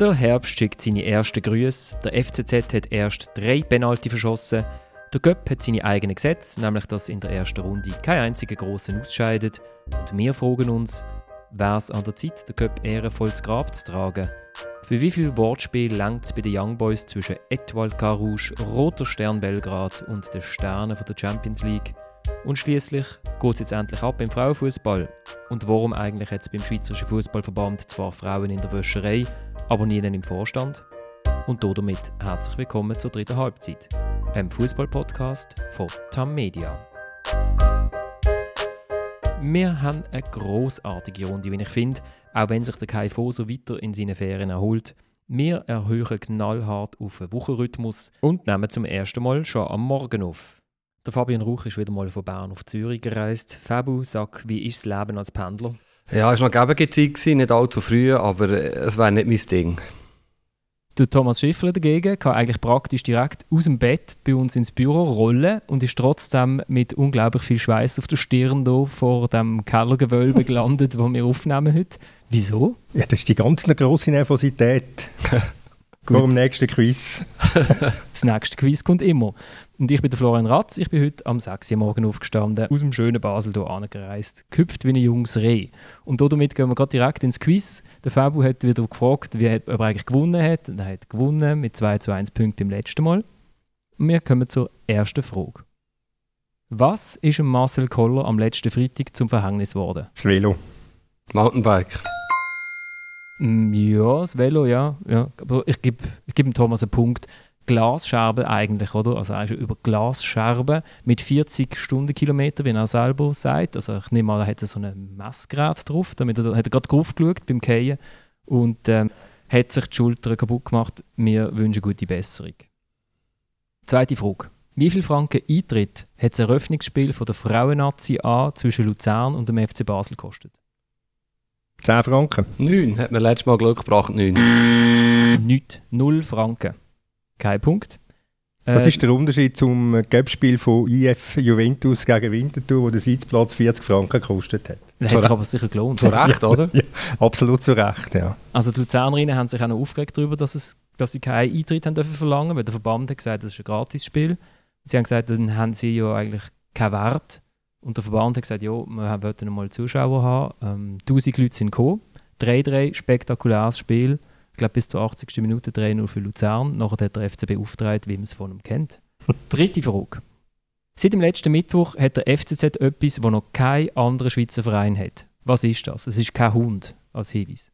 Der Herbst schickt seine ersten Grüße, der FCZ hat erst drei Penalty verschossen, der Göpp hat seine eigenen Gesetze, nämlich dass in der ersten Runde kein einziger Grossen ausscheidet. Und wir fragen uns, wäre es an der Zeit, den Göpp ehrenvoll zu Grab zu tragen? Für wie viel Wortspiel langt es bei den Young Boys zwischen Etoile Carouge, Roter Stern Belgrad und den Sternen der Champions League? Und schließlich geht es jetzt endlich ab im Frauenfußball. Und warum eigentlich jetzt beim Schweizerischen Fußballverband zwar Frauen in der Wäscherei, aber nie im Vorstand. Und damit herzlich willkommen zur dritten Halbzeit, einem Fußball-Podcast von TAM Media. Wir haben eine großartige Runde, wie ich finde, auch wenn sich der Kai so weiter in seinen Ferien erholt. Wir erhöhen knallhart auf den Wochenrhythmus und nehmen zum ersten Mal schon am Morgen auf. Der Fabian Ruch ist wieder mal von Bern auf Zürich gereist. Fabu, sag, wie ist das Leben als Pendler? Ja, es war noch gebige Zeit, nicht allzu früh, aber es wäre nicht mein Ding. Der Thomas Schiffler dagegen kann eigentlich praktisch direkt aus dem Bett bei uns ins Büro rollen und ist trotzdem mit unglaublich viel Schweiß auf der Stirn hier vor dem Kellergewölbe gelandet, wo wir aufnehmen heute. Wieso? Ja, das ist die ganz grosse Nervosität. Vor dem nächsten Quiz. das nächste Quiz kommt immer. Und ich bin der Florian Ratz. Ich bin heute am 6 Uhr morgen aufgestanden, aus dem schönen Basel hier angereist, gehüpft wie ein junges Reh. Und damit gehen wir gerade direkt ins Quiz. Der Fabu hat wieder gefragt, wie er eigentlich gewonnen hat. Und er hat gewonnen mit 2 zu 1 Punkten im letzten Mal. Und wir kommen zur ersten Frage. Was ist Marcel Koller am letzten Freitag zum Verhängnis geworden? Das Velo. Mountainbike. Mm, ja, das Velo, ja. ja. Aber ich gebe ich geb Thomas einen Punkt. Glasscherben eigentlich, oder? Also er ist über Glasscherben mit 40 Stundenkilometer, wie er selber sagt. Also ich nehme an, er hat so ein Messgerät drauf, damit er, hat er gerade drauf geschaut beim Kehren und ähm, hat sich die Schulter kaputt gemacht. Wir wünschen gute Besserung. Zweite Frage. Wie viel Franken Eintritt hat das Eröffnungsspiel von der Frauennazi A zwischen Luzern und dem FC Basel gekostet? 10 Franken. 9, hat mir letztes Mal Glück gebracht, 9. Nicht, 0 Franken. Kein Punkt. Was äh, ist der Unterschied zum Göppspiel von IF Juventus gegen Winterthur, wo der Sitzplatz 40 Franken gekostet hat? Das hat sich aber sicher gelohnt. Zu Recht, oder? ja, absolut zu Recht, ja. Also die Luzernerinnen haben sich auch noch aufgeregt darüber, dass, es, dass sie keinen Eintritt haben dürfen verlangen, weil der Verband hat gesagt, das ist ein Gratisspiel. Sie haben gesagt, dann haben sie ja eigentlich keinen Wert und der Verband hat gesagt, ja, wir wollten mal Zuschauer haben. Ähm, 1000 Leute sind gekommen. 3-3, spektakuläres Spiel. Ich glaube, bis zur 80. Minute 3-0 für Luzern. Nachher hat der FCB aufgetragen, wie man es von ihm kennt. Dritte Frage. Seit dem letzten Mittwoch hat der FCZ etwas, das noch kein anderer Schweizer Verein hat. Was ist das? Es ist kein Hund als Hinweis.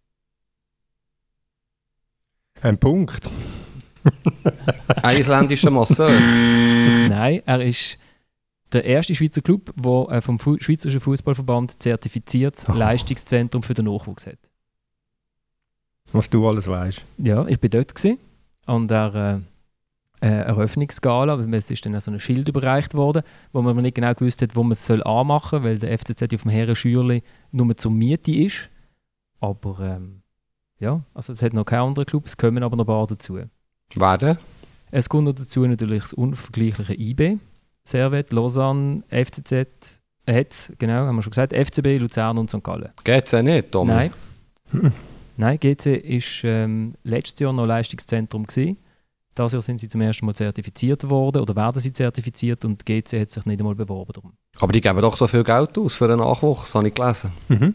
Ein Punkt. Isländischer Masseur. Nein, er ist der erste Schweizer Club, der äh, vom Fu Schweizerischen Fußballverband zertifiziertes oh. Leistungszentrum für den Nachwuchs hat. Was du alles weißt. Ja, ich bin dort gewesen, an der äh, äh, Eröffnungsgala. Es ist dann so ein Schild überreicht worden, wo man nicht genau gewusst hat, wo man es soll anmachen soll, weil der FCZ auf dem Herrenschürli nur zur Miete ist. Aber ähm, ja, also es hat noch kein anderer Club, es kommen aber noch ein paar dazu. Wer Es kommt noch dazu natürlich das unvergleichliche IB. Servet, Lausanne, FCZ, hat, genau, haben wir schon gesagt, FCB, Luzern und St. Gallen. GC nicht, Tom? Nein. Nein, GC war ähm, letztes Jahr noch Leistungszentrum. Gewesen. Dieses Jahr sind sie zum ersten Mal zertifiziert worden oder werden sie zertifiziert und GC hat sich nicht einmal beworben darum. Aber die geben doch so viel Geld aus für einen Nachwuchs, habe ich gelesen. Mhm.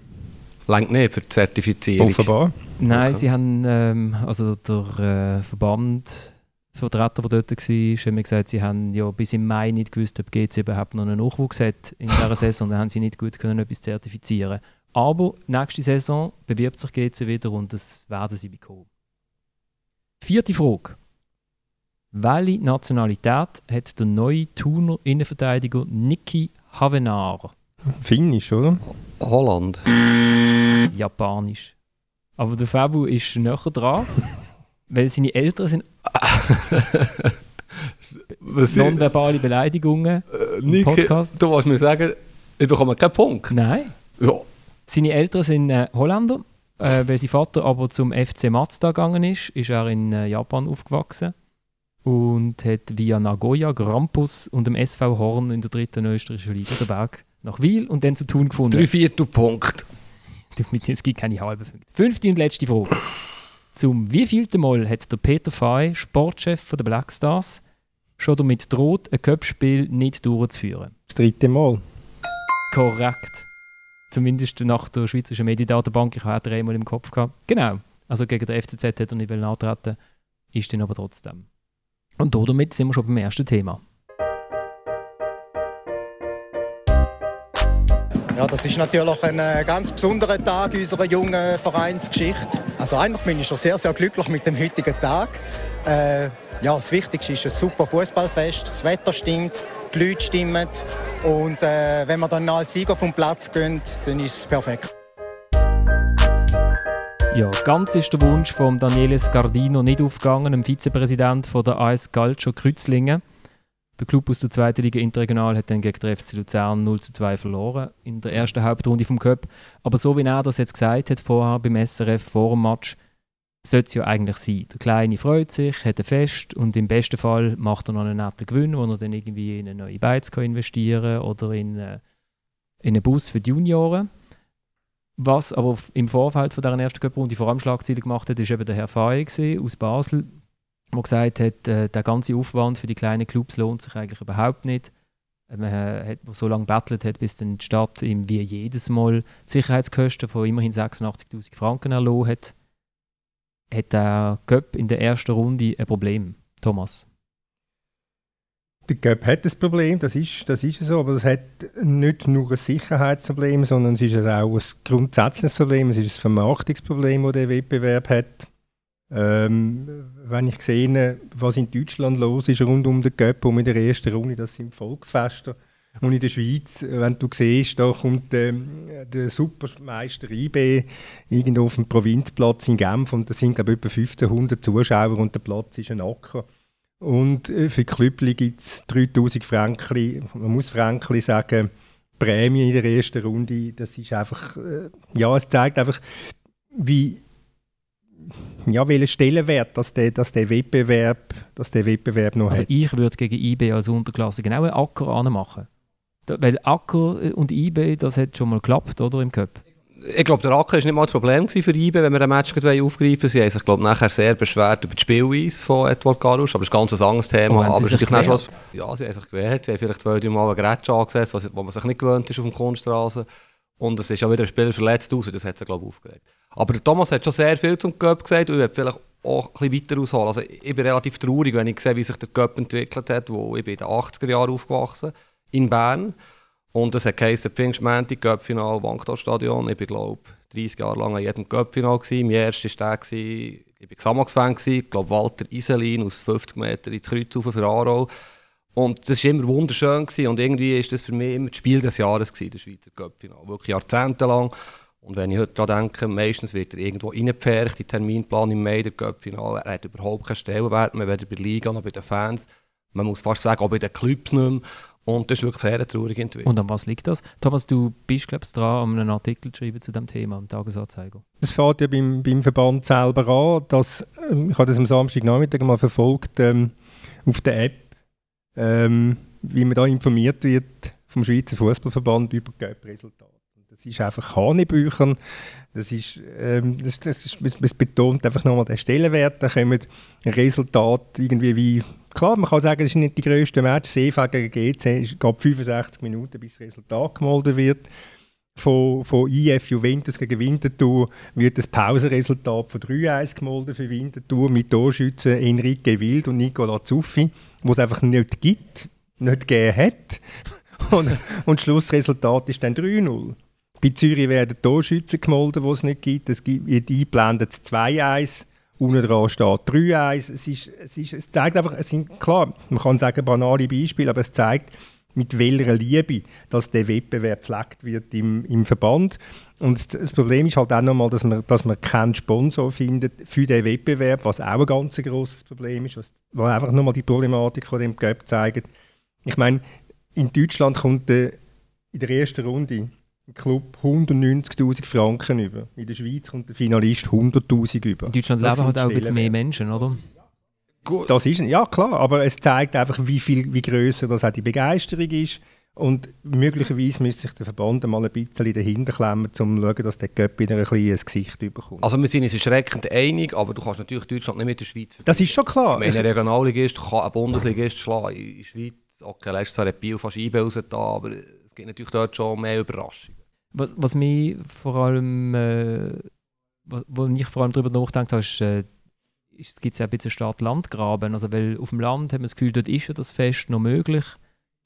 Längt nicht für die Zertifizierung. Offenbar. Nein, okay. sie haben, ähm, also der äh, Verband Vertreter, der dort war, haben mir gesagt, sie haben ja bis im Mai nicht gewusst, ob GC überhaupt noch einen Nachwuchs hat in dieser Saison. Dann haben sie nicht gut können etwas zertifizieren. Aber nächste Saison bewirbt sich GC wieder und das werden sie bekommen. Vierte Frage. Welche Nationalität hat der neue Thuner Innenverteidiger Niki Havenar? Finnisch, oder? Holland. Japanisch. Aber der Fabu ist näher dran. weil seine Eltern sind nonverbale Beleidigungen äh, im Podcast. Du wolltest mir sagen, ich bekomme keinen Punkt. Nein. Ja. Seine Eltern sind äh, Holländer. Äh, weil sein Vater aber zum FC Mazda gegangen ist, ist er in äh, Japan aufgewachsen und hat via Nagoya, Grampus und dem SV Horn in der dritten österreichischen Liga den Berg nach Wiel und dann zu tun gefunden. Drei Viertel Punkt. Es gibt keine halben Punkte. Fünfte und letzte Frage. Zum wievielten Mal hat der Peter Fay, Sportchef der Black Stars, schon damit droht, ein Cup-Spiel nicht durchzuführen? Das dritte Mal. Korrekt. Zumindest nach der Schweizerischen Mediendatenbank. Ich hatte einmal im Kopf gehabt. Genau. Also gegen der FCZ hätte er nicht antreten ist dann aber trotzdem. Und damit sind wir schon beim ersten Thema. Ja, das ist natürlich ein äh, ganz besonderer Tag unserer jungen Vereinsgeschichte. Also eigentlich bin ich schon sehr, sehr glücklich mit dem heutigen Tag. Äh, ja, das Wichtigste ist ein super Fußballfest. Das Wetter stimmt, die Leute stimmen und äh, wenn wir dann als Sieger vom Platz gehen, dann ist es perfekt. Ja, ganz ist der Wunsch von Daniele Scardino nicht aufgegangen, dem Vizepräsident von der AS Calcio Kreuzlingen. Der Club aus der zweiten Liga Interregional hat dann gegen den FC Luzern 0 zu 2 verloren in der ersten Hauptrunde vom Cup. Aber so wie er das jetzt gesagt hat vorher beim SRF vor dem Match, sollte es ja eigentlich sein. Der Kleine freut sich, hat ein Fest und im besten Fall macht er noch einen netten Gewinn, wo er dann irgendwie in eine neue Beiz investieren kann oder in, äh, in einen Bus für die Junioren. Was aber im Vorfeld von dieser ersten Cup-Runde vor allem Schlagzeilen gemacht hat, ist eben der Herr Faye aus Basel, der gesagt hat, äh, der ganze Aufwand für die kleinen Clubs lohnt sich eigentlich überhaupt nicht. Äh, man hat so lange bettelt hat, bis dann die Stadt ihm wie jedes Mal Sicherheitskosten von immerhin 86'000 Franken erlassen hat, hat der Cup in der ersten Runde ein Problem. Thomas? Der Cup hat ein Problem, das ist, das ist so, aber es hat nicht nur ein Sicherheitsproblem, sondern es ist auch ein grundsätzliches Problem, es ist ein Vermarktungsproblem, das der Wettbewerb hat. Ähm, wenn ich sehe, was in Deutschland los ist rund um den Cup, um in der ersten Runde, das sind Volksfeste. Und in der Schweiz, wenn du siehst, da kommt äh, der Supermeister IB irgendwo auf dem Provinzplatz in Genf und da sind glaube ich etwa 1500 Zuschauer und der Platz ist ein Acker. Und äh, für Klüppli gibt es 3000 Franken, man muss Franken sagen, Prämie in der ersten Runde. Das ist einfach, äh, ja, es zeigt einfach, wie ja, welchen Stellenwert dass der, dass der, Wettbewerb, dass der Wettbewerb noch also hat. ich würde gegen IB als Unterklasse genau einen Acker anmachen. Weil Acker und IB, das hat schon mal geklappt, oder, im Cup? Ich glaube, der Acker war nicht mal das Problem für IB, wenn wir ein Match aufgreifen Sie haben sich, glaube nachher sehr beschwert über die Spielweise von Edward Garusch, aber das ist ein ganz anderes Thema. Oh, aber sie sich was, ja, sie haben sich gewehrt. Sie haben vielleicht zwei, drei Mal einen Grätsch angesetzt, wo man sich nicht gewöhnt ist auf dem Kunststraße. Und es ist auch wieder ein Spieler verletzt aus, das hat sie, glaube ich, aufgeregt. Aber Thomas hat schon sehr viel zum Cup gesagt und ich werde vielleicht auch ein bisschen weiter ausholen. Also ich bin relativ traurig, wenn ich sehe, wie sich der Cup entwickelt hat, wo ich bin in den 80er Jahren aufgewachsen in Bern. Und es hat geheißen, Pfingstmänti, Cup-Final, Wankdorfstadion. Ich bin, glaube 30 Jahre lang an jedem Cup-Final. Mein erster war der, ich war Xamax-Fan, ich glaube Walter Iselin aus 50 Metern ins Kreuz auf für Aarau. Und das war immer wunderschön gewesen. und irgendwie ist das für mich immer das Spiel des Jahres gewesen, der Schweizer Cup-Final. Wirklich jahrzehntelang. Und wenn ich heute daran denke, meistens wird er irgendwo reingepfercht, die Terminplan im Mai, der Cup-Final. Er hat überhaupt keinen Stellenwert mehr, weder bei der Liga noch bei den Fans. Man muss fast sagen, auch bei den Clubs nicht mehr. Und das ist wirklich sehr eine traurige Entwicklung. Und an was liegt das? Thomas, du bist, glaube ich, dran, einen Artikel zu schreiben zu diesem Thema, am Tagesanzeiger. Das fängt ja beim, beim Verband selber an. Dass, ähm, ich habe das am Samstagnachmittag mal verfolgt ähm, auf der App ähm, wie man da informiert wird vom Schweizer Fußballverband über Cup-Resultate. Das ist einfach Hanebüchern. Das, ist, ähm, das, das, ist, das betont einfach nochmal den Stellenwert. Da kommen Resultate irgendwie wie, klar, man kann sagen, das ist nicht die grösste Match. CV gegen GC es geht 65 Minuten, bis das Resultat gemeldet wird. Von, von IF Juventus gegen Winterthur wird das Pausenresultat von 3-1 gemeldet für Winterthur mit Torschützen Enrique Wild und Nicola Zuffi wo es einfach nicht gibt, nicht gegeben hat. Und, und das Schlussresultat ist dann 3-0. Bei Zürich werden Torschützen gemolden, die es nicht gibt. Es gibt eingeblendet 2-1. Unten dran steht 3-1. Es, ist, es, es zeigt einfach, es sind, klar, man kann sagen banale Beispiele, aber es zeigt, mit welcher Liebe dass der Wettbewerb gepflegt wird im, im Verband. Und das Problem ist halt auch nochmal, dass man, dass man keinen Sponsor findet für den Wettbewerb, was auch ein ganz großes Problem ist, was, was einfach nochmal die Problematik von dem Gap zeigt. Ich meine, in Deutschland kommt der, in der ersten Runde Club 190.000 Franken über. In der Schweiz kommt der Finalist 100.000 über. In Deutschland das leben halt auch ein bisschen mehr Menschen, oder? Gut. Das ist, ja klar, aber es zeigt einfach, wie viel, wie größer das auch die Begeisterung ist. Und möglicherweise müsste sich der Verband mal ein bisschen dahinter klemmen, um zu schauen, dass der Göpp wieder ein kleines Gesicht bekommt. Also wir sind uns erschreckend einig, aber du kannst natürlich Deutschland nicht mit der Schweiz vergleichen. Das ist schon klar. Wenn ein Regionalligist kann ein Bundesligist schlagen in der Schweiz, okay, letztes Jahr hat Biel fast IB raus da, aber es gibt natürlich dort schon mehr Überraschungen. Was, was mich vor allem, äh, wo ich vor allem darüber nachgedacht habe, ist, äh, gibt es ja ein bisschen Stadt-Land-Graben. Also, weil auf dem Land hat man das Gefühl, dort ist ja das Fest noch möglich.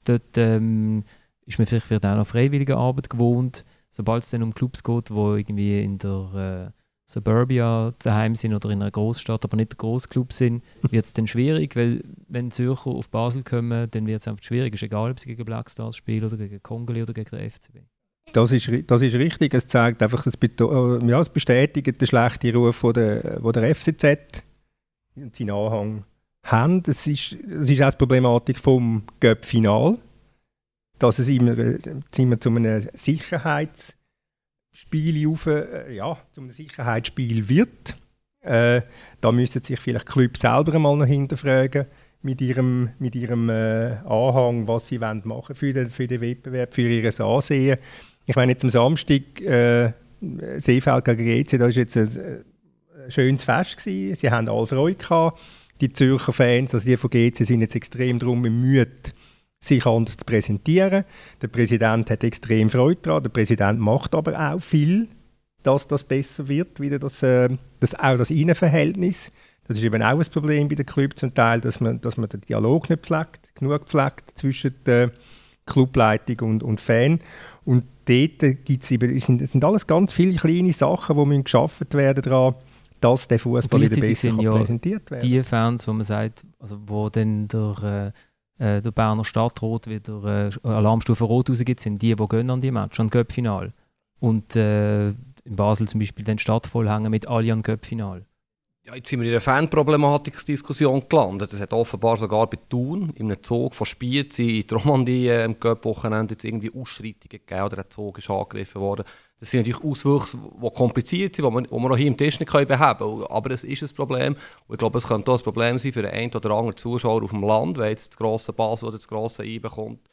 Dort ähm, ist man vielleicht, vielleicht auch noch freiwillige Arbeit gewohnt. Sobald es dann um Clubs geht, wo irgendwie in der äh, Suburbia daheim sind oder in einer Großstadt, aber nicht der Großclub sind, wird es dann schwierig, weil wenn Zürcher auf Basel kommen, dann wird es einfach schwierig. Es ist egal, ob sie gegen Blackstars spielen oder gegen Kongoli oder gegen den FCB. Das ist, das ist richtig. Es zeigt einfach, das, äh, ja, es bestätigt den schlechten Ruf, den der, der FCZ und seinen Anhang haben. Das ist, das ist auch die Problematik vom Göpp-Final, dass es immer, immer zu einem Sicherheitsspiel auf, äh, ja, zu einem Sicherheitsspiel wird. Äh, da müssten sich vielleicht Clubs selber mal noch hinterfragen mit ihrem, mit ihrem äh, Anhang, was sie machen für den, für den Wettbewerb, für ihr Ansehen. Ich meine, jetzt am Samstag äh, Seefeld gegen GC, das war jetzt ein, ein schönes Fest. Gewesen. Sie haben alle Freude gehabt die Zürcher Fans, also die von GC, sind jetzt extrem darum bemüht, sich anders zu präsentieren. Der Präsident hat extrem Freude daran. Der Präsident macht aber auch viel, dass das besser wird, wieder das, äh, das auch das Innenverhältnis. Das ist eben auch ein Problem bei den Clubs zum Teil, dass man, dass man den Dialog nicht pflegt, genug pflegt zwischen der Clubleitung und, und Fan. Und dort gibt's eben, sind, sind alles ganz viele kleine Sachen, die geschaffen werden daran, dass der Fußball wieder besser ja präsentiert werden Die Fans, wo man sagt, also wo dann der, äh, äh der Berner Stadtrot wieder äh, Alarmstufe Rot rausgibt, sind die, die gehen an die Match, an Cup-Final. Und äh, in Basel zum Beispiel den Stadt vollhängen mit Allian Cup-Final. Ja, jetzt sind wir in einer Fanproblematik-Diskussion gelandet. Es hat offenbar sogar bei Thun, in einem Zug von Spiez in die Romandie äh, im Cup-Wochenende jetzt irgendwie Ausschreitungen gegeben oder ein Zug ist angegriffen worden. Das sind natürlich Auswüchse, die kompliziert sind, die die wir auch hier im Tisch nicht beheben können. Aber es ist ein Problem. Und ich glaube, es könnte auch ein Problem sein für den einen oder anderen Zuschauer auf dem Land, wenn jetzt das grosse Basel oder das grosse IBE kommt,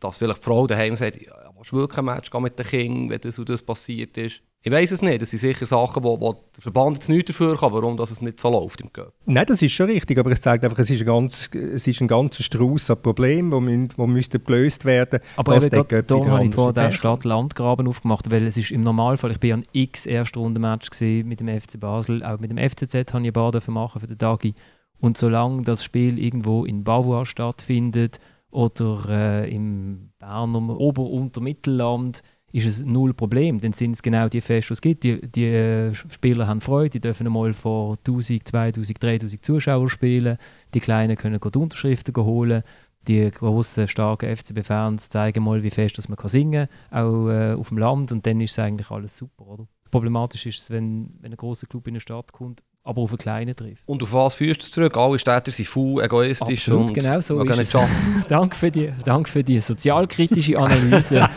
dass vielleicht die Frau daheim sagt, ja, willst du wirklich ein Match mit den Kindern, wenn das und das passiert ist? Ich weiß es nicht. Das sind sicher Sachen, wo, wo der Verband jetzt nicht dafür kann, warum das es nicht so läuft im Cup. Nein, das ist schon richtig, aber es zeigt einfach, es ist ein, ganz, es ist ein ganzer Strauß an Problemen, die müssen, wo müssten gelöst werden Aber eben gerade da habe ich vor der Stadt-Land-Graben aufgemacht, weil es ist im Normalfall, ich bin an x Erstrundenmatch mit dem FC Basel, auch mit dem FCZ habe ich ein paar machen für den Dagi. Und solange das Spiel irgendwo in Bavois stattfindet oder äh, im Berner Ober- und Mittelland, ist es null Problem. Dann sind es genau die Feste, die es gibt. Die, die äh, Spieler haben Freude, die dürfen einmal vor 1000, 2000, 3000 Zuschauern spielen. Die Kleinen können die Unterschriften holen. Die grossen, starken FCB-Fans zeigen mal, wie fest dass man singen kann, auch äh, auf dem Land. Und dann ist es eigentlich alles super. Oder? Problematisch ist es, wenn, wenn ein großer Club in eine Stadt kommt aber auf einen kleinen trifft. Und auf was führst du es zurück? Alle Städter sind faul, egoistisch Absolut, und genau so ist es. danke, für die, danke für die sozialkritische Analyse.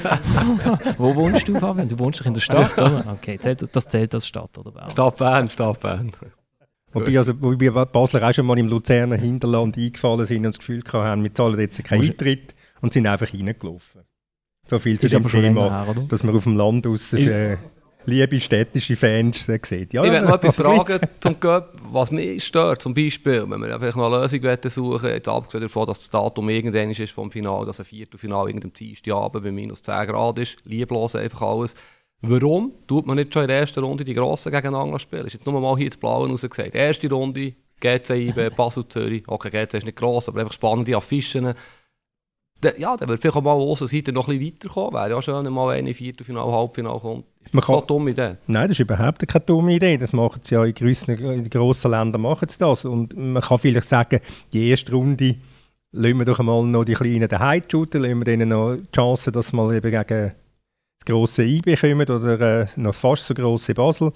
Wo wohnst du, Fabian? Du wohnst doch in der Stadt, oder? Okay, das zählt als Stadt, oder? Bern? Stadt Bern, Stadt Bern. Wobei, also, wobei Basler auch schon mal im Luzerner Hinterland eingefallen sind und das Gefühl haben, wir zahlen jetzt keinen Eintritt und sind einfach reingelaufen. So viel zu dem Thema, her, dass man auf dem Land aus... Äh, liebe städtische Fans sieht. Ja, ich möchte noch etwas fragen zum Göpp, was mich stört, zum Beispiel, wenn wir vielleicht noch eine Lösung suchen jetzt abgesehen davon, dass das Datum irgendwann ist vom Finale, dass ein Viertelfinale irgendeinem Dienstagabend bei minus 10 Grad ist, lieblos einfach alles. Warum tut man nicht schon in der ersten Runde die Grossen gegeneinander spielen? Ist jetzt nur mal hier ins Blaue rausgesagt. Erste Runde, GC IB, Basel Zürich, okay, GC ist nicht gross, aber einfach spannende Affischen ja, der wird vielleicht auch mal Außenseite noch ein bisschen weiterkommen. Wäre ja schön, wenn mal eine Viertelfinale, Halbfinale kommt. Ist das eine dumme Idee? Nein, das ist überhaupt keine dumme Idee. Das machen sie ja in, grossen, in grossen Ländern machen sie das. Und man kann vielleicht sagen, die erste Runde lassen wir doch einmal noch die Kleinen daheim shooten, lassen wir denen noch die Chance, dass sie mal eben gegen das grosse IB kommen oder äh, noch fast so grosse Basel.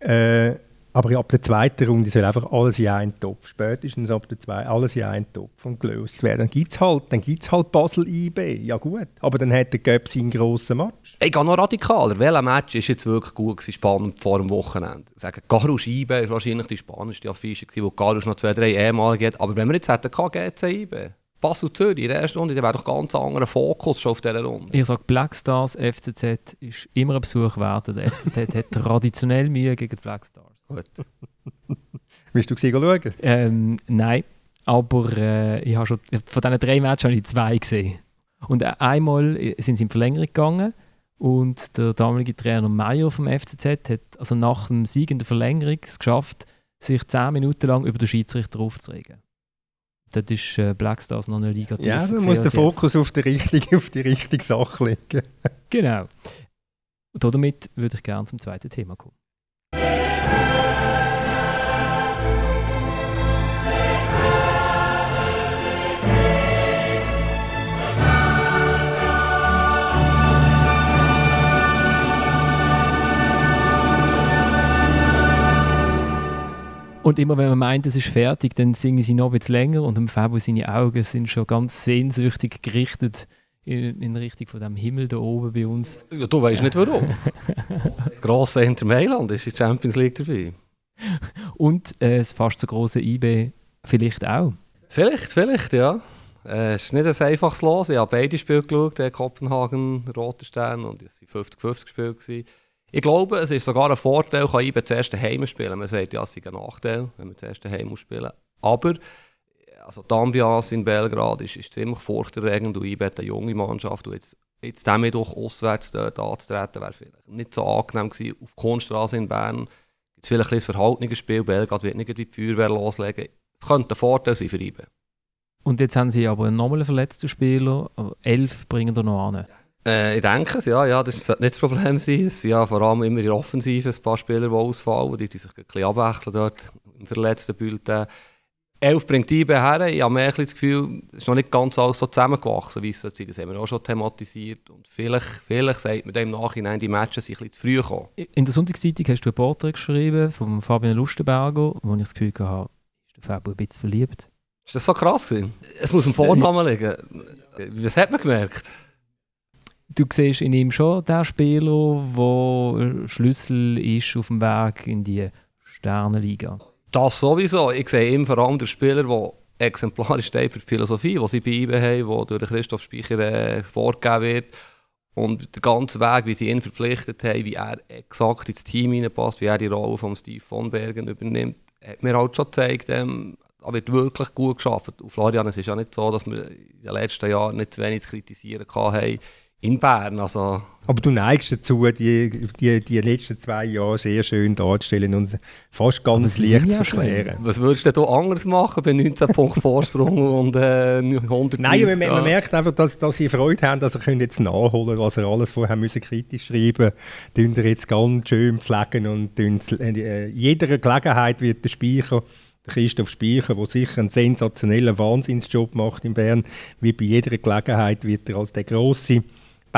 Äh, aber ab der zweiten Runde soll einfach alles in einen Topf, spätestens ab der zweiten, alles in einen Topf und gelöst werden. Dann gibt es halt, halt Basel IB, ja gut. Aber dann hat der Göpp seinen grossen Match. Ich gehe noch radikaler. Welcher Match ist jetzt wirklich gut gewesen, spannend vor dem Wochenende? Ich sage, Garus IB war wahrscheinlich die spannendste Affische, wo Garus noch zwei, drei ehemalige hat. Aber wenn wir jetzt hätten, GC IB, Basel Zürich in der ersten Runde, der wäre doch ganz anderer Fokus schon auf dieser Runde. Ich sage Black Stars, FCZ ist immer ein Besuch wert. Der FCZ hat traditionell Mühe gegen die Black Stars. Gut. Willst du sie schauen? Ähm, nein, aber äh, ich habe schon, von diesen drei Matches habe ich zwei gesehen. Und äh, einmal sind sie in Verlängerung gegangen und der damalige Trainer Meyer vom FCZ hat also nach dem Sieg in der Verlängerung es geschafft, sich zehn Minuten lang über den Schiedsrichter aufzuregen. Dort ist äh, Black Stars noch eine Liga Ja, man muss den jetzt. Fokus auf die, richtige, auf die richtige Sache legen. Genau. Und damit würde ich gerne zum zweiten Thema kommen. Und immer wenn man meint, es ist fertig, dann singen sie noch ein bisschen länger und im Fabio seine Augen sind schon ganz sehnsüchtig gerichtet in, in Richtung von dem Himmel da oben bei uns. Ja, du weißt nicht warum. das grosse Inter Mailand ist in der Champions League dabei. Und äh, das fast so große IB vielleicht auch. Vielleicht, vielleicht, ja. Äh, Es ist nicht ein einfaches Los. Ich habe beide Spiele geschaut, äh, Kopenhagen, Roter Stern und es waren 50-50 Spiele. gewesen. Ich glaube, es ist sogar ein Vorteil, kann IBE zuerst daheim spielen. Man sagt ja, es ist ein Nachteil, wenn man zuerst muss spielen Aber also die Ambiance in Belgrad ist, ist ziemlich furchterregend und hat eine junge Mannschaft. Und jetzt, jetzt damit auch auswärts dort anzutreten, wäre vielleicht nicht so angenehm gewesen. Auf der Kunststraße in Bern gibt es vielleicht ein bisschen verhaltenes Spiel. Belgrad wird nicht die Feuerwehr loslegen. Es könnte ein Vorteil sein für IBE. Und jetzt haben sie aber nochmal einen verletzten Spieler. Elf bringen da noch an. Äh, ich denke es, ja, ja, das sollte nicht das Problem sein. Es sind ja vor allem immer in der Offensive ein paar Spieler, die ausfallen, die, die sich ein bisschen abwechseln dort im verletzten Bulletin. Elf bringt IB her. Ich habe mehr das Gefühl, es ist noch nicht ganz alles so zusammengewachsen, wie es sein. Das haben wir auch schon thematisiert. Und vielleicht, vielleicht sagt man dann im Nachhinein, die Matches sind ein bisschen zu früh gekommen. In der Sonntagszeitung hast du ein Porträt geschrieben von Fabian Lustenberger, wo ich das Gefühl hatte, ist der Fabio ein bisschen verliebt. Ist das so krass gewesen? Es muss im Vornamen liegen. Was hat man gemerkt? Du siehst in ihm schon den Spieler, der Schlüssel ist auf dem Weg in die Sternenliga. Das sowieso. Ich sehe immer vor allem den Spieler, der exemplarisch steht für die Philosophie, die sie bei ihm haben, die durch Christoph Speicher äh, vorgegeben wird. Und der ganze Weg, wie sie ihn verpflichtet haben, wie er exakt ins Team hineinpasst, wie er die Rolle von Steve von Bergen übernimmt, hat mir halt schon gezeigt, ähm, da wird wirklich gut geschafft. Und Florian, es ist ja nicht so, dass wir in den letzten Jahren nicht zu wenig zu kritisieren haben in Bern. Also, Aber du neigst dazu, die, die, die letzten zwei Jahre sehr schön darzustellen und fast ganz sie leicht zu verklären. was würdest du denn hier anders machen bei 19 Punkten Vorsprung und äh, 100 Nein, man, man merkt einfach, dass, dass sie Freude haben, dass sie können jetzt nachholen was sie alles vorher müssen kritisch schreiben müssen. Tun jetzt ganz schön pflegen und äh, jeder Gelegenheit wird der Speicher, der Christoph Speicher, der sicher einen sensationellen Wahnsinnsjob macht in Bern, wie bei jeder Gelegenheit wird er als der grosse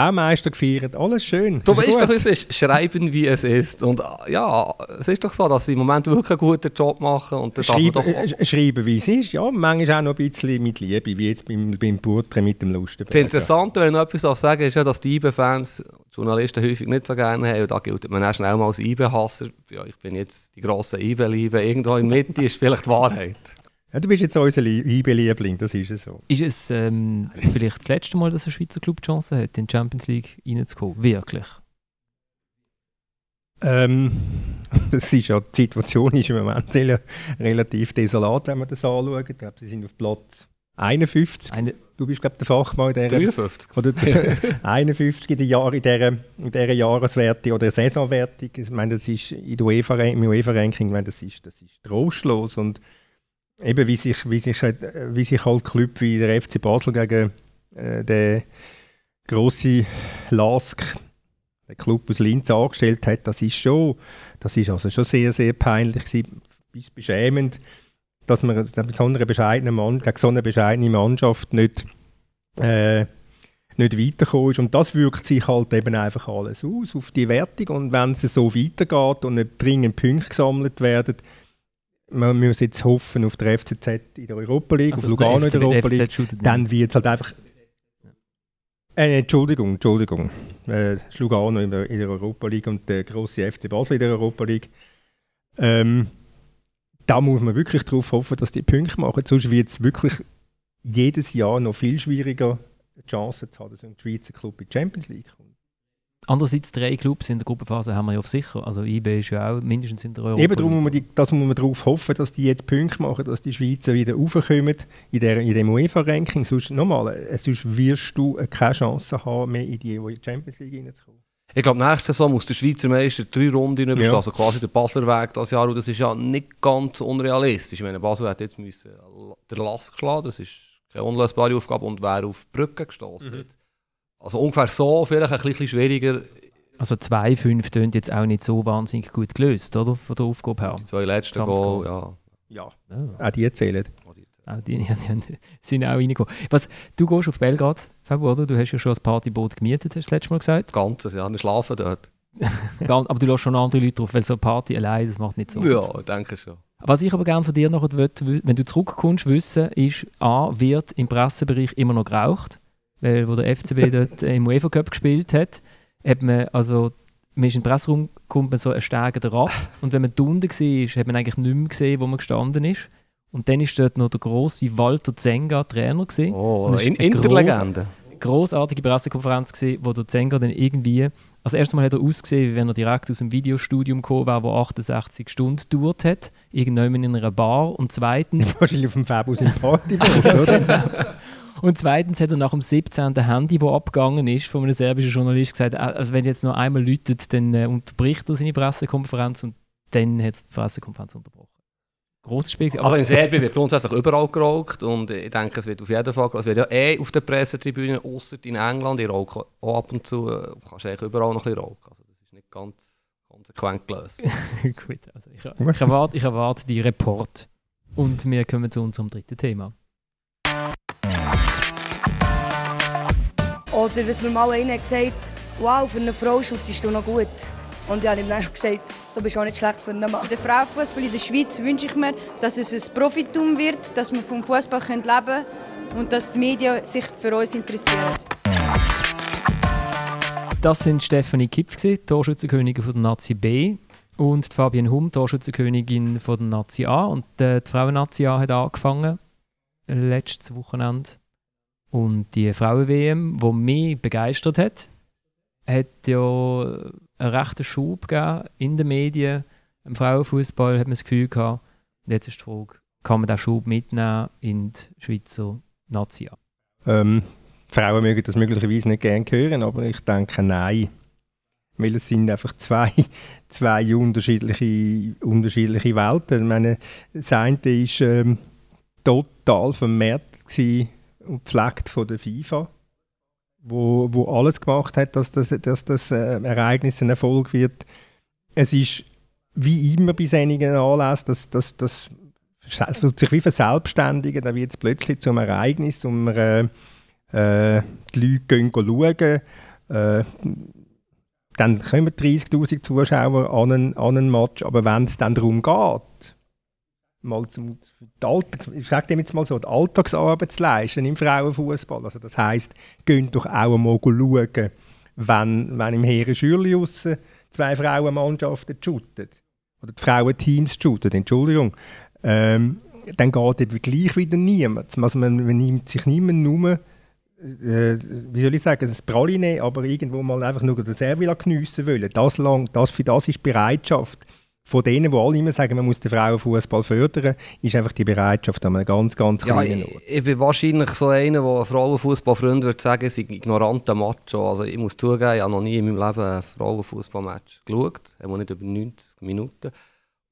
Baumeister gefeiert. Alles schön. Du Ist weißt gut. doch, es ist. Schreiben, wie es ist. Und ja, es ist doch so, dass sie im Moment wirklich einen guten Job machen. Und das Schreiben, doch... äh, schreiben, wie es ist, ja, manchmal auch noch ein bisschen mit Liebe, wie jetzt beim, beim Porträt mit dem Lustenberg. Das Interessante, wenn ich noch etwas sagen ist ja, dass die IBE-Fans Journalisten häufig nicht so gerne haben. Und da gilt man auch schnell mal als IBE-Hasser. Ja, ich bin jetzt die grosse IBE-Liebe. Irgendwo in der Mitte ist vielleicht die Wahrheit. Ja, du bist jetzt unser IB-Liebling, das ist es so. Ist es ähm, vielleicht das letzte Mal, dass ein Schweizer Club die Chance hat, in die Champions League reinzukommen? Wirklich? Ähm, das ist ja, die Situation ist im Moment relativ desolat, wenn man das anschaut. Ich glaube, sie sind auf Platz 51. Eine, Du bist, glaube ich, der Fachmann in dieser 53. oder 51 in der Jahr, in dieser, in dieser Jahreswertung oder Saisonwertung. Ich meine, das ist in der UEFA, im UEFA-Ranking, ich meine, das ist, das ist trostlos. Und eben, wie sich, wie sich, äh, wie sich halt Club wie der FC Basel gegen äh, den grossen Lask, den Club aus Linz angestellt hat, das ist schon, das ist also schon sehr, sehr peinlich gewesen, bis beschämend, dass man so einer bescheidenen Mann, gegen so eine bescheidene Mannschaft nicht, äh, nicht weitergekommen ist. Und das wirkt sich halt eben einfach alles aus auf die Wertung. Und wenn es so weitergeht und nicht dringend Punkte gesammelt werden, man muss jetzt hoffen auf der FCZ in der Europa League, auf Lugano in der Europa League, dann wird es halt einfach. Äh, Entschuldigung, Entschuldigung. Äh, Lugano in der, in der Europa League und der grosse FC Basel in der Europa League. Ähm, da muss man wirklich darauf hoffen, dass die Punkte machen. Sonst wird es wirklich jedes Jahr noch viel schwieriger Chancen zu haben, dass ein Schweizer Club in die Champions League kommt. Andererseits drei Clubs in der Gruppenphase haben wir ja auf sicher. Also IB ist ja auch mindestens in der Europa. Eben darum muss man, die, das muss man darauf hoffen, dass die jetzt Punkte machen, dass die Schweizer wieder raufkommen in, der, in dem UEFA-Ranking. Sonst, nochmal, äh, sonst wirst du keine Chance haben, mehr in die Champions League reinzukommen. Ich glaube, nächste Saison muss der Schweizer Meister drei Runden überstehen, ja. also quasi der Basler Weg das Jahr. Und das ist ja nicht ganz unrealistisch. Ich meine, Basel hat jetzt müssen den Lass geschlagen, das ist keine unlösbare Aufgabe und wäre auf die Brücke gestoßen. Mhm. Also ungefähr so, vielleicht ein bisschen schwieriger. Also 2-5 tönt jetzt auch nicht so wahnsinnig gut gelöst, oder? Von der Aufgabe her. Die zwei letzten Goal, ja. Ja, ja. auch die zählen. Auch die, ja, die sind auch reingekommen. Was, du gehst auf Belgrad, Fabio, oder? Du hast ja schon ein Partyboot gemietet, hast du das letzte Mal gesagt? Ganzes, ja. Wir schlafen dort. aber du lässt schon andere Leute drauf, weil so eine Party allein, das macht nicht so. Ja, ich denke schon. Was ich aber gerne von dir noch will, wenn du zurückkommst, wissen, ist, A, wird im Pressebereich immer noch geraucht? Weil, wo der FCB dort im UEFA Cup gespielt hat, hat man, also, man ist in den Presseraum, kommt man so einen Stegen ab und wenn man unten war, hat man eigentlich nicht mehr gesehen, wo man gestanden ist. Und dann war dort noch der grosse Walter Zenga Trainer. Gewesen. Oh, in Interlegende. Großartige Pressekonferenz gewesen, wo der Zenga dann irgendwie, also erstmal hat er ausgesehen, wie wenn er direkt aus dem Videostudium gekommen wäre, wo 68 Stunden gedauert hat, irgendwann in einer Bar. Und zweitens... Wahrscheinlich auf dem Fabus im Partybus, oder? Und zweitens hat er nach dem 17. Handy, das abgegangen ist, von einem serbischen Journalist gesagt, also wenn jetzt noch einmal läutet, dann äh, unterbricht er seine Pressekonferenz und dann hat er die Pressekonferenz unterbrochen. Grosses Spiel. Also in Serbien wird grundsätzlich überall geraucht und ich denke, es wird auf jeden Fall, es wird ja eh auf der Pressetribüne, außer in England, ich rauche auch ab und zu, äh, kannst eigentlich überall noch ein bisschen rauchen. Also das ist nicht ganz konsequent gelöst. Gut, also ich, ich, erwarte, ich erwarte die Report. Und wir kommen zu unserem dritten Thema. Oder was mir mal einer gesagt hat, wow, für eine Frau schautest du noch gut. Und ich habe ihm dann gesagt, du bist auch nicht schlecht für einen Mann. Der Frauenfußball in der Schweiz wünsche ich mir, dass es ein Profitum wird, dass wir vom Fußball leben können und dass die Medien sich für uns interessieren. Das sind Stefanie Kipf, Torschützenkönigin von der Nazi B und Fabienne Hum, Torschützenkönigin von der Nazi A. Und äh, die Frauen-Nazi A hat angefangen letztes Wochenende und die Frauen-WM, die mich begeistert hat, hat ja einen rechten Schub gegeben in den Medien. Im Frauenfußball hat man das Gefühl gehabt, und jetzt ist die Frage, kann man diesen Schub mitnehmen in die Schweizer Nazi? Ähm, Frauen mögen das möglicherweise nicht gerne hören, aber ich denke nein. Weil es sind einfach zwei, zwei unterschiedliche, unterschiedliche Welten. Ich meine, das eine war ähm, total vermehrt und gepflegt von der FIFA, wo, wo alles gemacht hat, dass das, dass das äh, Ereignis ein Erfolg wird. Es ist wie immer bei solchen Anlässen, dass das, das, das fühlt sich wie verselbstständigen, dann wird es plötzlich zum Ereignis, um äh, äh, die Leute gehen schauen, äh, dann kommen 30'000 Zuschauer an einen, an einen Match, aber wenn es dann darum geht, mal zum, Alltag, ich sage dem jetzt mal so, die Alltagsarbeit zu leisten im Frauenfußball. Also das heisst, geht doch auch mal schauen, wenn, wenn im Heere Schürli zwei Frauenmannschaften shooten, oder die Frauenteams shooten, Entschuldigung, ähm, dann geht eben gleich wieder niemand. Also man, man nimmt sich niemand nur, äh, wie soll ich sagen, das Praline, aber irgendwo mal einfach nur den Servila geniessen wollen. Das, lang, das, für das ist Bereitschaft von denen, die alle immer sagen, man muss den Frauenfußball fördern, ist einfach die Bereitschaft an einem ganz, ganz kleinen Ort. Ich, ich bin wahrscheinlich so einer, der Frauenfußballfreund würde sagen, es ist ignoranter Macho. Also ich muss zugeben, ich habe noch nie in meinem Leben ein Frauenfußballmatch geschaut, auch nicht über 90 Minuten.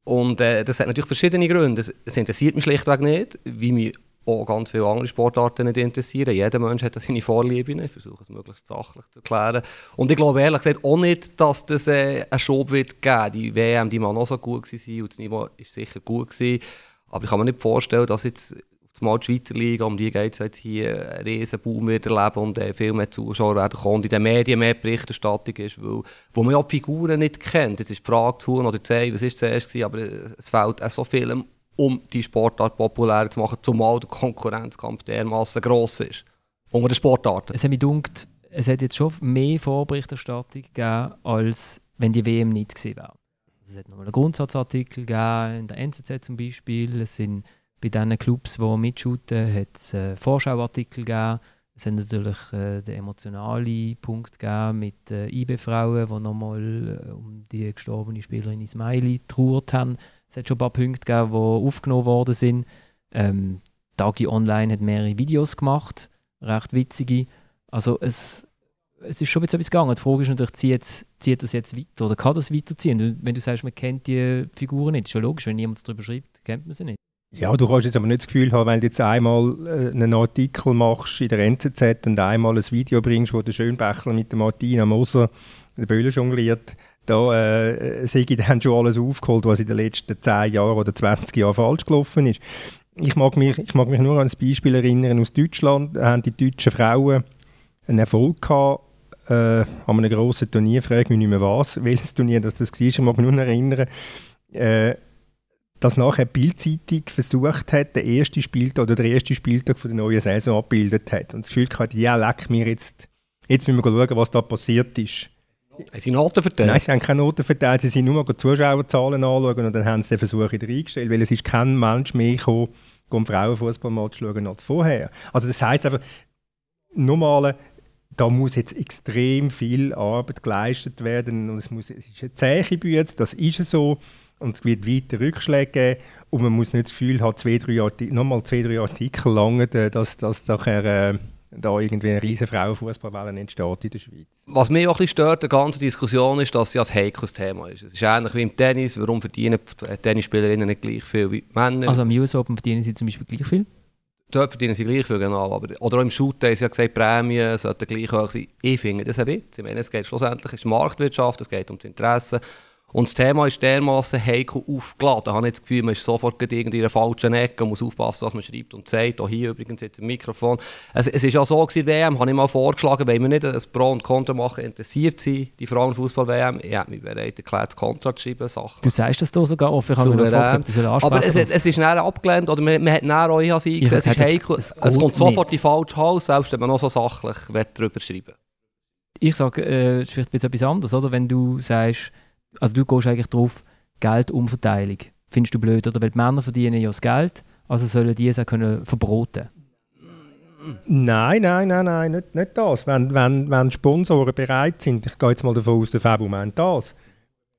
Und äh, das hat natürlich verschiedene Gründe. Es interessiert mich schlichtweg nicht, wie mich auch ganz viele andere Sportarten nicht interessieren. Jeder Mensch hat seine Vorlieben. Ich versuche es möglichst sachlich zu erklären. Und ich glaube ehrlich gesagt auch nicht, dass das äh, einen Schub wird geben. Die WM, die war noch so gut gewesen und das Niveau war sicher gut gewesen. Aber ich kann mir nicht vorstellen, dass jetzt mal die Schweizer Liga, um die geht es jetzt hier, einen riesen Boom wird erleben und äh, viel mehr Zuschauer werden kommen und in den Medien mehr Berichterstattung ist, weil, wo man ja die Figuren nicht kennt. Jetzt ist die Frage zu oder zu was war zuerst gewesen, aber es fehlt auch so viel um die Sportart populär zu machen, zumal der Konkurrenzkampf dermaßen gross ist. Unter den Sportarten. Es hat mich gedacht, es hat jetzt schon mehr Vorberichterstattung gegeben, als wenn die WM nicht gewesen wäre. Es hat nochmal einen Grundsatzartikel gegeben, in der NZZ zum Beispiel. Es sind bei diesen Clubs, die mitshooten, hat es äh, Vorschauartikel gegeben. Es hat natürlich äh, den emotionalen Punkt gegeben mit äh, IB-Frauen, die nochmal äh, um die gestorbene Spielerin Ismaili trauert haben. Es hat schon ein paar Punkte gegeben, die aufgenommen worden sind. Ähm, Dagi Online hat mehrere Videos gemacht, recht witzige. Also es, es ist schon etwas gegangen. Die Frage ist natürlich, zieht, zieht das jetzt weiter oder kann das weiterziehen? Wenn du sagst, man kennt die Figuren nicht, ist schon logisch, wenn niemand darüber schreibt, kennt man sie nicht. Ja, du kannst jetzt aber nicht das Gefühl haben, wenn du jetzt einmal äh, einen Artikel machst in der NZZ und einmal ein Video bringst, wo der Schönbächler mit der Martina Moser den Böllen jongliert, da äh, sehe ich dann schon alles aufgeholt, was in den letzten 10 Jahren oder 20 Jahren falsch gelaufen ist. Ich mag mich, ich mag mich nur an ein Beispiel erinnern aus Deutschland. Da haben die deutschen Frauen einen Erfolg gehabt äh, an einem grossen Turnier, frage mich nicht mehr was, welches Turnier das, war, ich mag mich nur erinnern, äh, dass nachher Bildzeitung versucht hat, den ersten Spieltag oder den ersten Spieltag von der neuen Saison abgebildet hat. Und das Gefühl hatte, ja, leck mir jetzt, jetzt müssen wir schauen, was da passiert ist. Haben Sie Noten verteilt? Nein, sie haben keine Noten verteilt, sie sind nur mal die Zuschauerzahlen anschauen und dann haben sie den Versuch wieder eingestellt, weil es ist kein Mensch mehr gekommen, um Frauenfußballmatch schauen als vorher. Also das heisst einfach, nochmal, da muss jetzt extrem viel Arbeit geleistet werden und es, muss, es ist eine zähe Bühne, das ist so und es wird weiter Rückschläge geben und man muss nicht das Gefühl haben, zwei, drei Artikel, nochmal zwei, drei Artikel langen, dass, dass nachher äh, da irgendwie eine riesige Frauenfußballwelle entsteht in der Schweiz. Was mich auch ein bisschen stört, der ganzen Diskussion, ist, dass es ja ein heikles Thema ist. Es ist ähnlich wie im Tennis. Warum verdienen Tennisspielerinnen nicht gleich viel wie Männer? Also am US Open verdienen sie zum Beispiel gleich viel? Dort verdienen sie gleich viel, genau. Aber, oder auch im haben sie ja gesagt, Prämien sollten gleich hoch sein. Ich finde das ein Witz. Ich meine, es geht schlussendlich um Marktwirtschaft, es geht ums Interesse. Und das Thema ist dermaßen heikel aufgeladen. Ich habe nicht das Gefühl, man ist sofort in einer falschen Ecke und muss aufpassen, was man schreibt und sagt. Auch hier übrigens jetzt im Mikrofon. Es, es ist ja so, gewesen, WM, habe ich mal vorgeschlagen, wenn wir nicht ein Pro und Contra machen, interessiert sie die Frauenfußball-WM. Ich habe mich bereit erklärt, das Kontrakt zu schreiben. Sachen. Du sagst das da sogar offen, ich habe mich gefragt, ob Aber es, es ist näher abgelehnt, oder man, man hat näher auch ich es ist heikel. Es, es kommt sofort in falsch Haus, selbst wenn man noch so sachlich darüber schreiben Ich sage, äh, es ist vielleicht etwas anderes, oder? Wenn du sagst, also du gehst eigentlich drauf, Geldumverteilung. Findest du blöd, oder? Weil die Männer verdienen ja das Geld, also sollen die es auch können verbroten Nein, nein, nein, nein, nicht, nicht das. Wenn, wenn, wenn Sponsoren bereit sind, ich gehe jetzt mal davon aus, der Fabio meint das,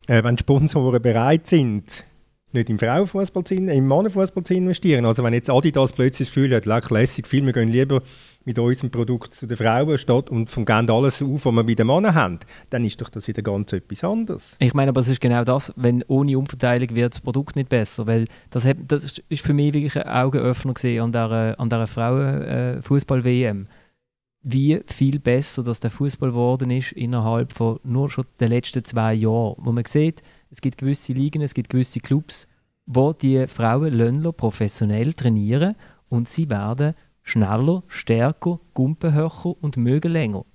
äh, wenn Sponsoren bereit sind, nicht im Frauenfußball zu im Mannenfußball zu investieren. Also wenn jetzt Adidas plötzlich das Gefühl hat, leck, lässig, viel, wir gehen lieber mit unserem Produkt zu den Frauen statt und von geben alles auf, was wir bei den Männern haben, dann ist doch das wieder ganz etwas anderes. Ich meine, aber es ist genau das, wenn ohne Umverteilung wird das Produkt nicht besser, weil das, hat, das ist für mich wirklich ein Augenöffner gesehen an dieser, an dieser Frauen-Fußball-WM. Wie viel besser dass der Fußball geworden ist innerhalb von nur schon den letzten zwei Jahren. Wo man sieht, es gibt gewisse Ligen, es gibt gewisse Clubs, wo die Frauen Lönnler professionell trainieren und sie werden schneller, stärker, gumpenhöher und mögen länger.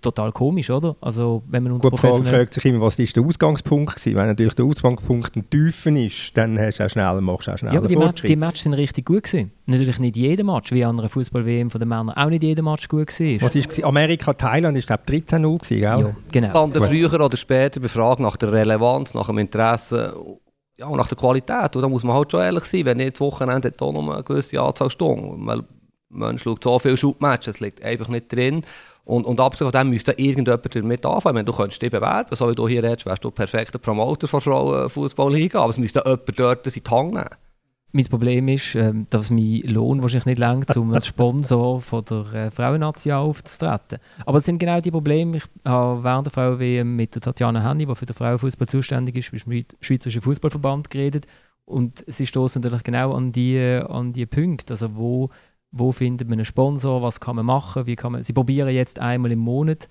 Total komisch, oder? Also, wenn man Gut, Frage fragt sich immer, was ist der Ausgangspunkt war. Wenn natürlich der Ausgangspunkt ein Tiefen ist, dann hast du auch schneller, machst du auch schneller Ja, aber die, Match, die Matches sind richtig gut gewesen. Natürlich nicht jeder Match, wie an einer Fußball-WM von den Männern auch nicht jeder Match gut war. Was ist Amerika, Thailand ist glaube ich 13-0 gell? Ja, genau. Und früher oder später befragt nach der Relevanz, nach dem Interesse ja, und nach der Qualität. Und da muss man halt schon ehrlich sein, wenn nicht das Wochenende hat auch noch eine gewisse Anzahl Stunden. Weil man schaut so viele Shootmatches, es liegt einfach nicht drin. Und, und abgesehen von dem müsste irgendjemand damit anfangen. Meine, du könntest dich bewerben, so wie du hier redest, wärst du perfekter Promoter von Frauenfußballliga, aber es müsste jemand dort in die Hand nehmen. Mein Problem ist, ähm, dass mein Lohn wahrscheinlich nicht langt, um als Sponsor von der äh, Frauennation aufzutreten. Aber das sind genau die Probleme. Ich habe während der Frauen-WM mit der Tatjana Henny, die für den Frauenfußball zuständig ist, dem Schweizerischen Fußballverband geredet. Und sie stoßen natürlich genau an die, an die Punkte, also wo wo findet man einen Sponsor, was kann man machen, wie kann man, sie probieren jetzt einmal im Monat,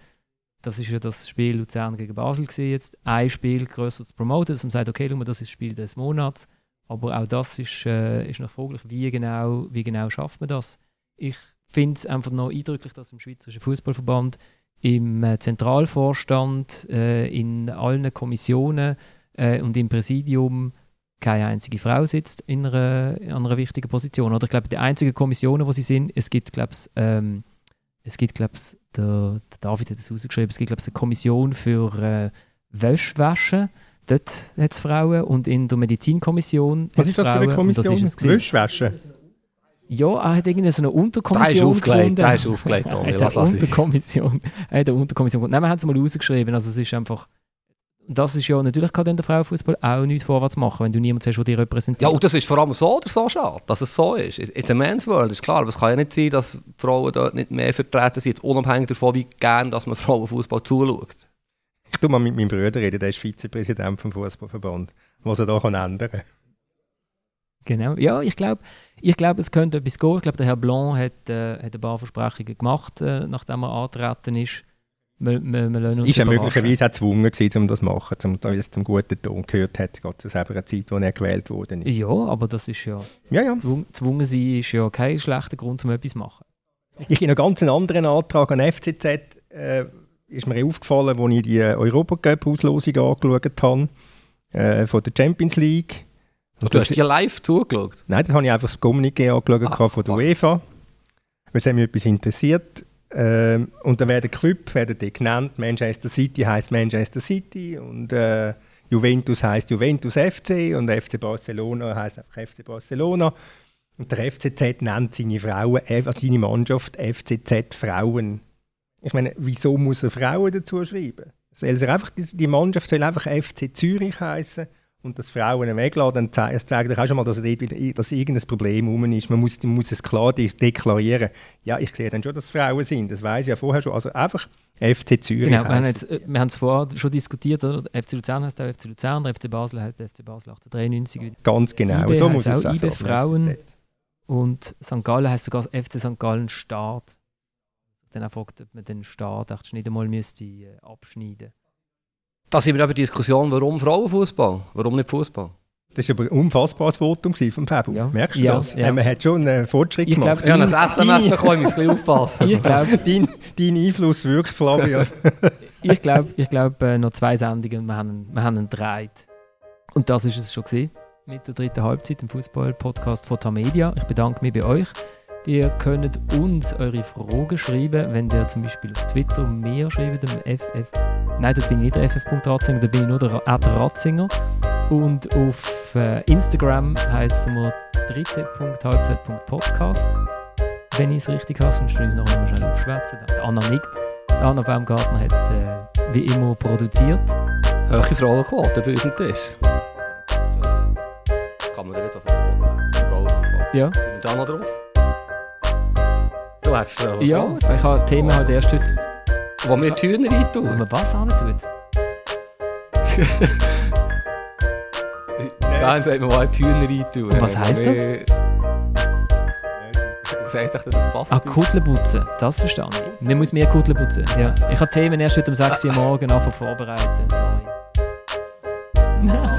das ist ja das Spiel Luzern gegen Basel gewesen, jetzt ein Spiel größer zu promoten, dass man sagt, okay, das ist das Spiel des Monats, aber auch das ist, äh, ist noch fraglich, wie genau, wie genau schafft man das. Ich finde es einfach noch eindrücklich, dass im Schweizerischen Fußballverband im äh, Zentralvorstand, äh, in allen Kommissionen äh, und im Präsidium keine einzige Frau sitzt in einer, in einer wichtigen Position. Oder ich glaube, die einzigen Kommissionen, wo sie sind, es gibt, glaube ähm, es gibt, glaube der, der David hat es rausgeschrieben, es gibt, glaube eine Kommission für äh, Wäschwaschen. Dort hat es Frauen und in der Medizinkommission Was ist das Frauen, für eine Kommission? Das ist Wäschwaschen? Ja, er hat irgendwie so eine Da ist Unterkommission aufgelegt, gefunden. da ist aufgelegt, Tommy. Lass ich. Unterkommission. Er hat eine Unterkommission gefunden. Nein, wir haben es mal rausgeschrieben. Also es ist einfach... Das ist ja natürlich kann dann der Frauenfußball auch nicht vorwärts machen, wenn du niemanden hast, der dich repräsentiert. Ja, und das ist vor allem so oder so schade, dass es so ist. It's a man's world, ist klar. Aber es kann ja nicht sein, dass Frauen dort nicht mehr vertreten sind, unabhängig davon, wie gern dass man Frauenfußball zuschaut. Ich tu mal mit meinem Bruder reden, der ist Vizepräsident vom Fußballverband. Was er da kann ändern Genau. Ja, ich glaube, ich glaub, es könnte etwas gehen. Ich glaube, der Herr Blanc hat, äh, hat ein paar Versprechungen gemacht, äh, nachdem er angetreten ist. Wir, wir, wir lassen uns Ist er möglicherweise auch gezwungen gewesen, um das zu machen, um da es zum guten Ton gehört hat, gerade zu selber Zeit, wo er gewählt worden ist. Ja, aber das ist ja... Ja, ja. Zwung, gezwungen sein ist ja kein schlechter Grund, um etwas zu machen. Ich habe noch ganz einen anderen Antrag an FCZ. Äh, ist mir aufgefallen, als ich die Europacup-Auslosung angeschaut habe, äh, von der Champions League. Und du hast die live zugeschaut. Nein, das habe ich einfach das Kommuniqué angeschaut Ah, von der ah. UEFA. Weil es hat mich etwas interessiert. Ähm, und dann werden Club werden die genannt. Manchester City heißt Manchester City und äh, Juventus heißt Juventus FC und FC Barcelona heißt einfach FC Barcelona. Und der FCZ nennt seine Frauen, also seine Mannschaft FCZ Frauen. Ich meine, wieso muss er Frauen dazu schreiben? Soll er einfach, die Mannschaft soll einfach FC Zürich heißen und das Frauen weglassen, dann zeigt es zeigt auch schon mal, dass, dass irgendein Problem rum ist. Man muss, man muss es klar de deklarieren. Ja, ich sehe dann schon, dass es Frauen sind. Das weiß ich ja vorher schon. Also einfach FC Zürich. Genau, wir haben, jetzt, äh, wir haben es vorher schon diskutiert. Oder? Der FC Luzern heißt auch FC Luzern, der FC Basel heißt FC Basel 1893. Ganz genau. IB so muss es auch auch IB sagen, Frauen. Und St. Gallen heißt sogar FC St. Gallen Start. Dann auch fragt, ob man den echt nicht einmal müsste, äh, abschneiden Da sind wir eben die Diskussion, warum Frauenfußball? Warum nicht Fußball? Das war aber ein unfassbares Votum gewesen vom Fabu. Ja. Merkst du Ja, das? ja. Man hat schon einen Fortschritt Ich gemacht. glaub, Ja, ein SMS bekommen, ich muss ein bisschen aufpassen. Ich glaube, dein, dein Einfluss wirkt, Flavio. ich glaube, ich glaub, äh, noch zwei Sendungen und wir haben, wir haben ihn gedreht. Und das ist es schon gesehen mit der dritten Halbzeit im Fußball-Podcast von Tamedia. Ich bedanke mich bei euch. Ihr könnt uns eure Fragen schreiben, wenn ihr zum Beispiel auf Twitter mir schreibt, dem FF. Nein, da bin ich nicht der FF.ratzinger, da bin ich nur der Ra- der Ratzinger. Und auf äh, Instagram heißen wir dritte.halbzeit.podcast. Wenn ich es richtig habe, sonst müssen wir es noch mal schnell aufschwätzen. Anna nickt. Anna Baumgartner hat äh, wie immer produziert. Hohe Frauenquote bei uns am Tisch. Das kann man dir jetzt vornehmen. Frauenfußball. Ja. Sind wir da noch drauf? Du hättest es Ja, ich habe Themen halt erst heute, Wo wir die Hühner wo reintun. man was antut. Dann sagt man die Hühner reintun. Und was heisst das? Das heisst echt, dass das passt. Ah, Kuttelputzen, das verstanden. Man muss mehr Kuttelputzen. Ja. Ich habe Themen erst heute um 6 Uhr morgen anfangen vorbereiten. Sorry.